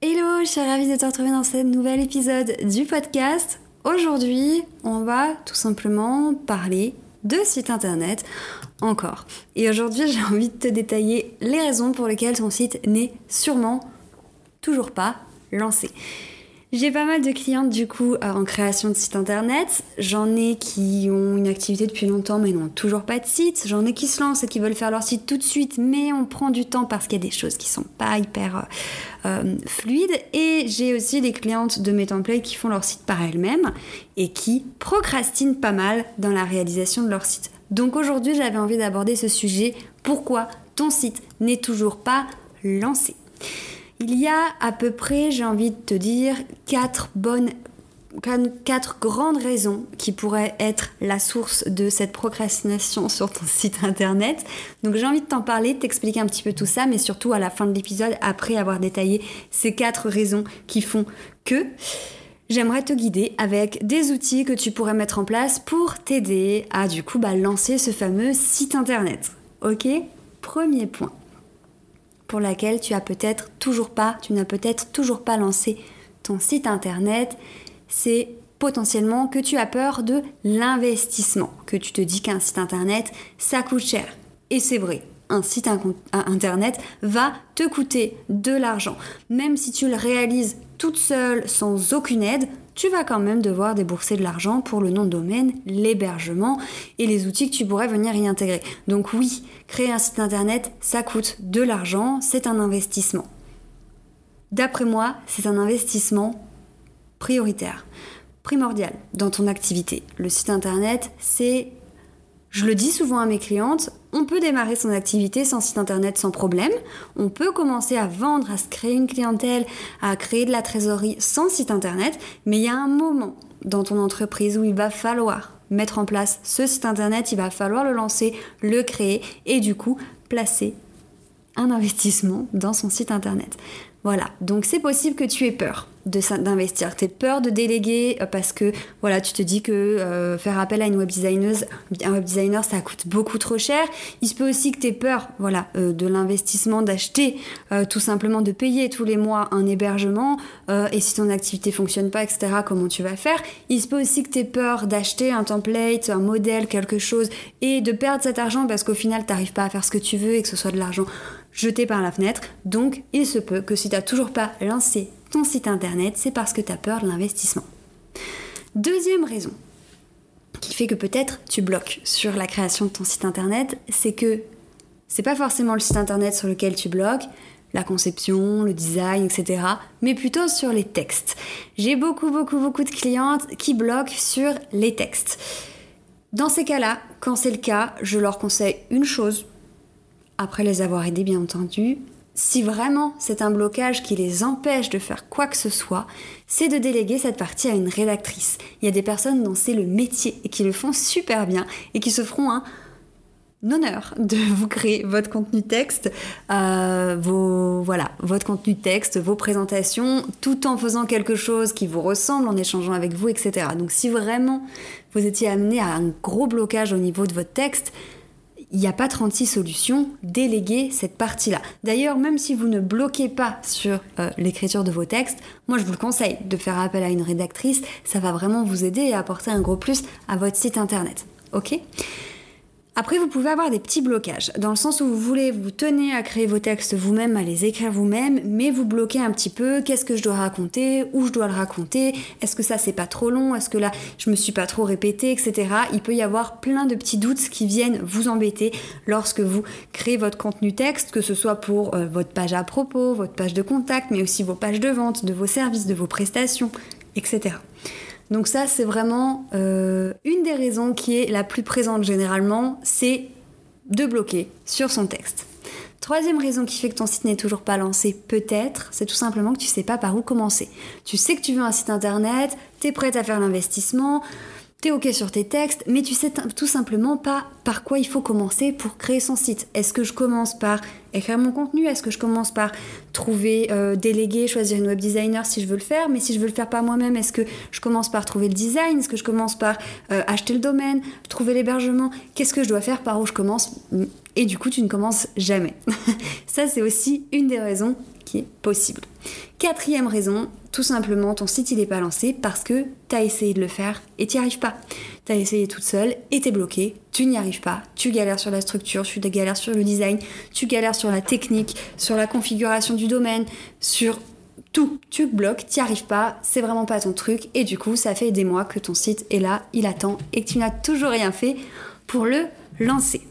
Hello, je suis ravie de te retrouver dans ce nouvel épisode du podcast. Aujourd'hui, on va tout simplement parler de site internet encore. Et aujourd'hui, j'ai envie de te détailler les raisons pour lesquelles ton site n'est sûrement toujours pas lancé. J'ai pas mal de clientes du coup euh, en création de site internet. J'en ai qui ont une activité depuis longtemps mais n'ont toujours pas de site. J'en ai qui se lancent et qui veulent faire leur site tout de suite mais on prend du temps parce qu'il y a des choses qui sont pas hyper euh, euh, fluides. Et j'ai aussi des clientes de mes templates qui font leur site par elles-mêmes et qui procrastinent pas mal dans la réalisation de leur site. Donc aujourd'hui j'avais envie d'aborder ce sujet. Pourquoi ton site n'est toujours pas lancé? Il y a à peu près, j'ai envie de te dire, quatre bonnes quatre grandes raisons qui pourraient être la source de cette procrastination sur ton site internet. Donc j'ai envie de t'en parler, t'expliquer un petit peu tout ça, mais surtout à la fin de l'épisode, après avoir détaillé ces quatre raisons qui font que j'aimerais te guider avec des outils que tu pourrais mettre en place pour t'aider à du coup bah, lancer ce fameux site internet. Ok? Premier point pour laquelle tu as peut-être toujours pas, tu n'as peut-être toujours pas lancé ton site internet, c'est potentiellement que tu as peur de l'investissement, que tu te dis qu'un site internet, ça coûte cher. Et c'est vrai, un site internet va te coûter de l'argent. Même si tu le réalises toute seule, sans aucune aide, tu vas quand même devoir débourser de l'argent pour le nom de domaine, l'hébergement et les outils que tu pourrais venir y intégrer. Donc oui, créer un site internet, ça coûte de l'argent, c'est un investissement. D'après moi, c'est un investissement prioritaire, primordial dans ton activité. Le site internet, c'est je le dis souvent à mes clientes, on peut démarrer son activité sans site internet sans problème. On peut commencer à vendre, à se créer une clientèle, à créer de la trésorerie sans site internet. Mais il y a un moment dans ton entreprise où il va falloir mettre en place ce site internet, il va falloir le lancer, le créer et du coup placer un investissement dans son site internet. Voilà, donc c'est possible que tu aies peur d'investir. Tu aies peur de déléguer euh, parce que voilà, tu te dis que euh, faire appel à une web un web designer, ça coûte beaucoup trop cher. Il se peut aussi que tu aies peur voilà, euh, de l'investissement, d'acheter, tout simplement de payer tous les mois un hébergement. et si ton activité fonctionne pas, etc., comment tu vas faire? Il se peut aussi que tu aies peur d'acheter un template, un modèle, quelque chose, et de perdre cet argent parce qu'au final, tu n'arrives pas à faire ce que tu veux et que ce soit de l'argent jeté par la fenêtre. Donc, il se peut que si tu n'as toujours pas lancé ton site internet, c'est parce que tu as peur de l'investissement. Deuxième raison qui fait que peut-être tu bloques sur la création de ton site internet, c'est que c'est pas forcément le site internet sur lequel tu bloques, la conception, le design, etc., mais plutôt sur les textes. J'ai beaucoup, beaucoup, beaucoup de clientes qui bloquent sur les textes. Dans ces cas-là, quand c'est le cas, je leur conseille une chose, après les avoir aidés bien entendu, si vraiment c'est un blocage qui les empêche de faire quoi que ce soit, c'est de déléguer cette partie à une rédactrice. Il y a des personnes dont c'est le métier et qui le font super bien et qui se feront un honneur de vous créer votre contenu texte, euh, voilà, votre contenu texte, vos présentations, tout en faisant quelque chose qui vous ressemble, en échangeant avec vous, etc. Donc si vraiment vous étiez amené à un gros blocage au niveau de votre texte, il n'y a pas 36 solutions, déléguez cette partie-là. D'ailleurs, même si vous ne bloquez pas sur euh, l'écriture de vos textes, moi je vous le conseille de faire appel à une rédactrice, ça va vraiment vous aider et apporter un gros plus à votre site internet. Ok? Après, vous pouvez avoir des petits blocages, dans le sens où vous voulez, vous tenez à créer vos textes vous-même, à les écrire vous-même, mais vous bloquez un petit peu, qu'est-ce que je dois raconter, où je dois le raconter, est-ce que ça c'est pas trop long, est-ce que là je me suis pas trop répété, etc. Il peut y avoir plein de petits doutes qui viennent vous embêter lorsque vous créez votre contenu texte, que ce soit pour euh, votre page à propos, votre page de contact, mais aussi vos pages de vente, de vos services, de vos prestations, etc. Donc ça, c'est vraiment euh, une des raisons qui est la plus présente généralement, c'est de bloquer sur son texte. Troisième raison qui fait que ton site n'est toujours pas lancé, peut-être, c'est tout simplement que tu sais pas par où commencer. Tu sais que tu veux un site internet, tu es prête à faire l'investissement, T'es ok sur tes textes, mais tu sais tout simplement pas par quoi il faut commencer pour créer son site. Est-ce que je commence par écrire mon contenu? Est-ce que je commence par trouver, euh, déléguer, choisir une web designer si je veux le faire? Mais si je veux le faire par moi-même, est-ce que je commence par trouver le design? Est-ce que je commence par euh, acheter le domaine, trouver l'hébergement? Qu'est-ce que je dois faire Par où je commence? Et du coup, tu ne commences jamais. Ça, c'est aussi une des raisons qui est possible. Quatrième raison, tout simplement, ton site il n'est pas lancé parce que tu as essayé de le faire et tu n'y arrives pas. Tu as essayé toute seule et es bloqué, tu n'y arrives pas, tu galères sur la structure, tu galères sur le design, tu galères sur la technique, sur la configuration du domaine, sur tout, tu bloques, tu n'y arrives pas, c'est vraiment pas ton truc et du coup ça fait des mois que ton site est là, il attend et que tu n'as toujours rien fait pour le lancer.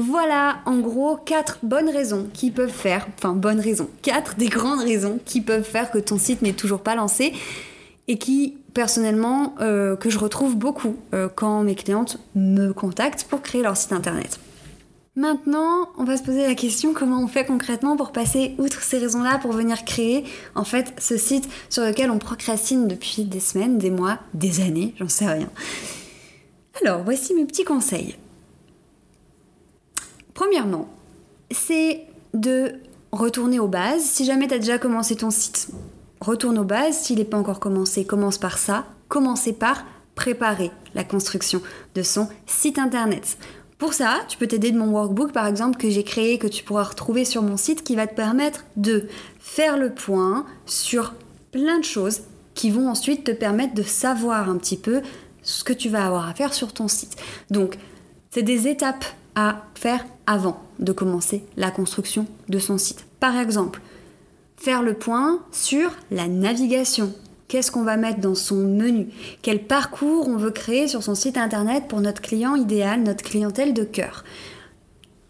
Voilà en gros quatre bonnes raisons qui peuvent faire, enfin bonnes raisons, quatre des grandes raisons qui peuvent faire que ton site n'est toujours pas lancé et qui personnellement euh, que je retrouve beaucoup euh, quand mes clientes me contactent pour créer leur site internet. Maintenant, on va se poser la question comment on fait concrètement pour passer outre ces raisons-là pour venir créer en fait ce site sur lequel on procrastine depuis des semaines, des mois, des années, j'en sais rien. Alors, voici mes petits conseils. Premièrement, c'est de retourner aux bases. Si jamais tu as déjà commencé ton site, retourne aux bases. S'il n'est pas encore commencé, commence par ça. Commencez par préparer la construction de son site internet. Pour ça, tu peux t'aider de mon workbook par exemple que j'ai créé, que tu pourras retrouver sur mon site, qui va te permettre de faire le point sur plein de choses qui vont ensuite te permettre de savoir un petit peu ce que tu vas avoir à faire sur ton site. Donc, c'est des étapes à faire avant de commencer la construction de son site. Par exemple, faire le point sur la navigation. Qu'est-ce qu'on va mettre dans son menu? Quel parcours on veut créer sur son site internet pour notre client idéal, notre clientèle de cœur?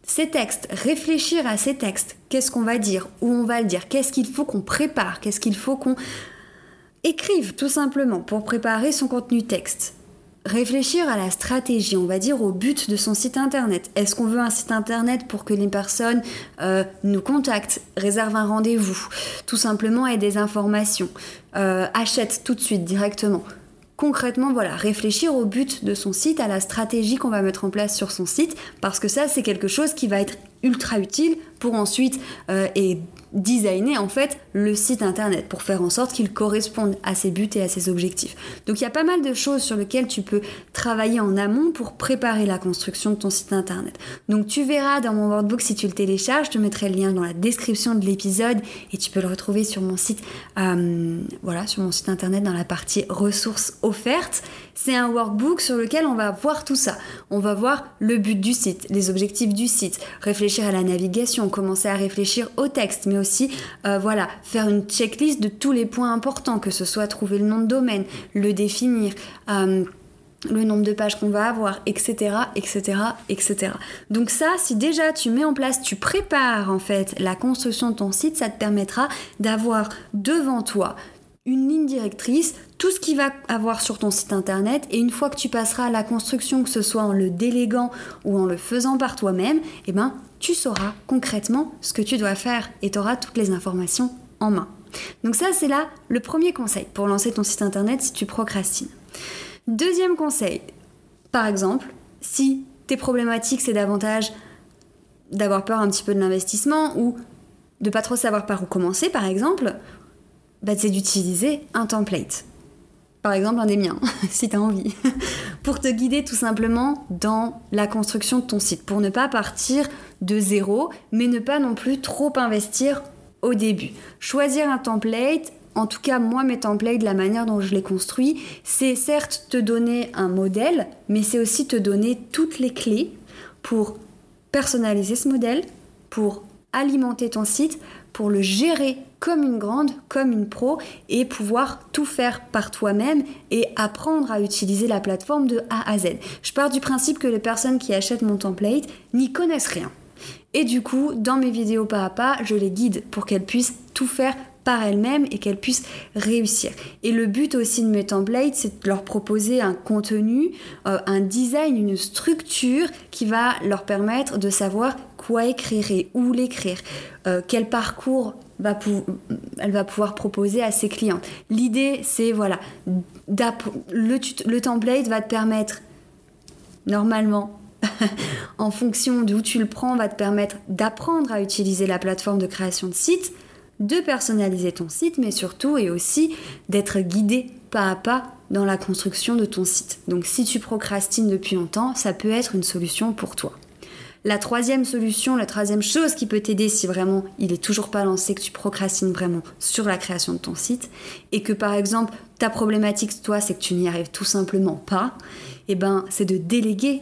Ces textes, réfléchir à ces textes, qu'est-ce qu'on va dire, où on va le dire, qu'est-ce qu'il faut qu'on prépare, qu'est-ce qu'il faut qu'on écrive tout simplement pour préparer son contenu texte réfléchir à la stratégie, on va dire au but de son site internet. Est-ce qu'on veut un site internet pour que les personnes euh, nous contactent, réservent un rendez-vous, tout simplement aient des informations, euh, achètent tout de suite directement concrètement, voilà, réfléchir au but de son site, à la stratégie qu'on va mettre en place sur son site, parce que ça, c'est quelque chose qui va être ultra utile pour ensuite euh, et designer en fait le site internet pour faire en sorte qu'il corresponde à ses buts et à ses objectifs. Donc il y a pas mal de choses sur lesquelles tu peux travailler en amont pour préparer la construction de ton site internet. Donc tu verras dans mon workbook si tu le télécharges, je te mettrai le lien dans la description de l'épisode et tu peux le retrouver sur mon site, euh, voilà, sur mon site internet dans la partie ressources offertes. C'est un workbook sur lequel on va voir tout ça. On va voir le but du site, les objectifs du site, réfléchir à la navigation, commencer à réfléchir au texte, mais euh, voilà, faire une checklist de tous les points importants, que ce soit trouver le nom de domaine, le définir. Euh, le nombre de pages qu'on va avoir, etc., etc., etc. Donc ça, si déjà tu mets en place, tu prépares en fait la construction de ton site, ça te permettra d'avoir devant toi une ligne directrice, tout ce qu'il va avoir sur ton site internet, et une fois que tu passeras à la construction, que ce soit en le déléguant ou en le faisant par toi-même, eh ben, tu sauras concrètement ce que tu dois faire et tu auras toutes les informations en main. Donc ça, c'est là le premier conseil pour lancer ton site internet si tu procrastines. Deuxième conseil, par exemple, si tes problématiques, c'est davantage d'avoir peur un petit peu de l'investissement ou de pas trop savoir par où commencer, par exemple, bah, c'est d'utiliser un template par exemple un des miens, si tu as envie, pour te guider tout simplement dans la construction de ton site, pour ne pas partir de zéro, mais ne pas non plus trop investir au début. Choisir un template, en tout cas moi mes templates, la manière dont je les construis, c'est certes te donner un modèle, mais c'est aussi te donner toutes les clés pour personnaliser ce modèle, pour alimenter ton site, pour le gérer comme une grande, comme une pro et pouvoir tout faire par toi-même et apprendre à utiliser la plateforme de A à Z. Je pars du principe que les personnes qui achètent mon template n'y connaissent rien. Et du coup, dans mes vidéos pas à pas, je les guide pour qu'elles puissent tout faire par elles-mêmes et qu'elles puissent réussir. Et le but aussi de mes templates, c'est de leur proposer un contenu, euh, un design, une structure qui va leur permettre de savoir quoi écrire et où l'écrire, euh, quel parcours elle va pouvoir proposer à ses clients. L'idée, c'est voilà, le, le template va te permettre normalement en fonction d'où tu le prends, va te permettre d'apprendre à utiliser la plateforme de création de site, de personnaliser ton site, mais surtout et aussi d'être guidé pas à pas dans la construction de ton site. Donc si tu procrastines depuis longtemps, ça peut être une solution pour toi. La troisième solution, la troisième chose qui peut t'aider si vraiment il est toujours pas lancé, que tu procrastines vraiment sur la création de ton site, et que par exemple ta problématique toi c'est que tu n'y arrives tout simplement pas, et eh ben c'est de déléguer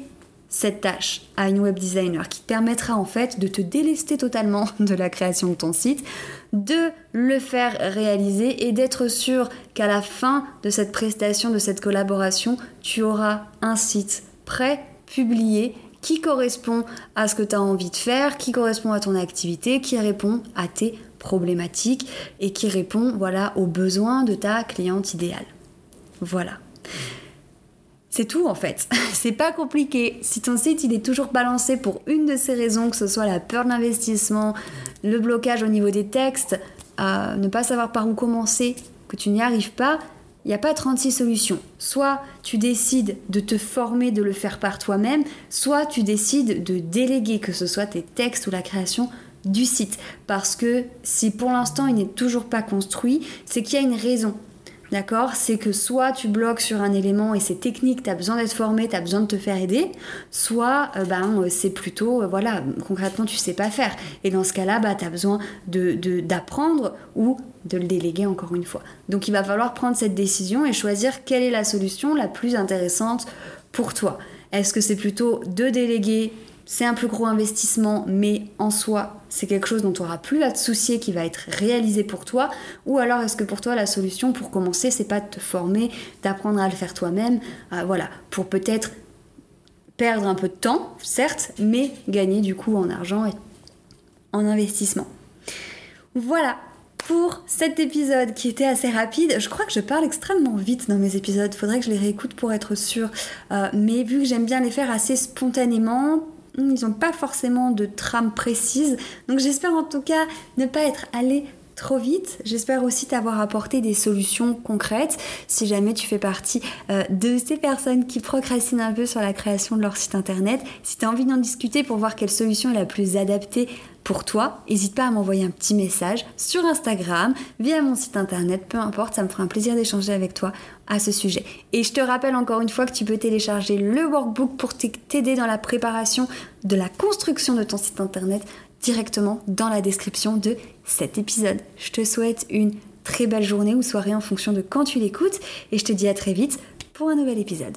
cette tâche à une web designer qui permettra en fait de te délester totalement de la création de ton site, de le faire réaliser et d'être sûr qu'à la fin de cette prestation, de cette collaboration, tu auras un site prêt, publié, qui correspond à ce que tu as envie de faire, qui correspond à ton activité, qui répond à tes problématiques et qui répond voilà aux besoins de ta cliente idéale. Voilà. C'est tout en fait. C'est pas compliqué. Si ton site il est toujours balancé pour une de ces raisons, que ce soit la peur d'investissement, le blocage au niveau des textes, ne pas savoir par où commencer, que tu n'y arrives pas, il n'y a pas 36 solutions. Soit tu décides de te former, de le faire par toi-même, soit tu décides de déléguer, que ce soit tes textes ou la création du site. Parce que si pour l'instant il n'est toujours pas construit, c'est qu'il y a une raison. D'accord? C'est que soit tu bloques sur un élément et c'est technique, tu as besoin d'être formé, tu as besoin de te faire aider, soit euh, ben, euh, c'est plutôt, euh, voilà, concrètement tu sais pas faire. Et dans ce cas-là, bah, tu as besoin d'apprendre de, ou de le déléguer encore une fois. Donc il va falloir prendre cette décision et choisir quelle est la solution la plus intéressante pour toi. Est-ce que c'est plutôt de déléguer c'est un plus gros investissement, mais en soi, c'est quelque chose dont tu n'auras plus à te soucier qui va être réalisé pour toi Ou alors est-ce que pour toi, la solution pour commencer, c'est pas de te former, d'apprendre à le faire toi-même euh, Voilà, pour peut-être perdre un peu de temps, certes, mais gagner du coup en argent et en investissement. Voilà, pour cet épisode qui était assez rapide. Je crois que je parle extrêmement vite dans mes épisodes. Faudrait que je les réécoute pour être sûre. Euh, mais vu que j'aime bien les faire assez spontanément, ils n'ont pas forcément de trame précise. Donc j'espère en tout cas ne pas être allé trop vite. J'espère aussi t'avoir apporté des solutions concrètes si jamais tu fais partie euh, de ces personnes qui procrastinent un peu sur la création de leur site internet. Si tu as envie d'en discuter pour voir quelle solution est la plus adaptée pour toi, n'hésite pas à m'envoyer un petit message sur Instagram, via mon site internet, peu importe, ça me fera un plaisir d'échanger avec toi à ce sujet. Et je te rappelle encore une fois que tu peux télécharger le workbook pour t'aider dans la préparation de la construction de ton site internet directement dans la description de cet épisode. Je te souhaite une très belle journée ou soirée en fonction de quand tu l'écoutes et je te dis à très vite pour un nouvel épisode.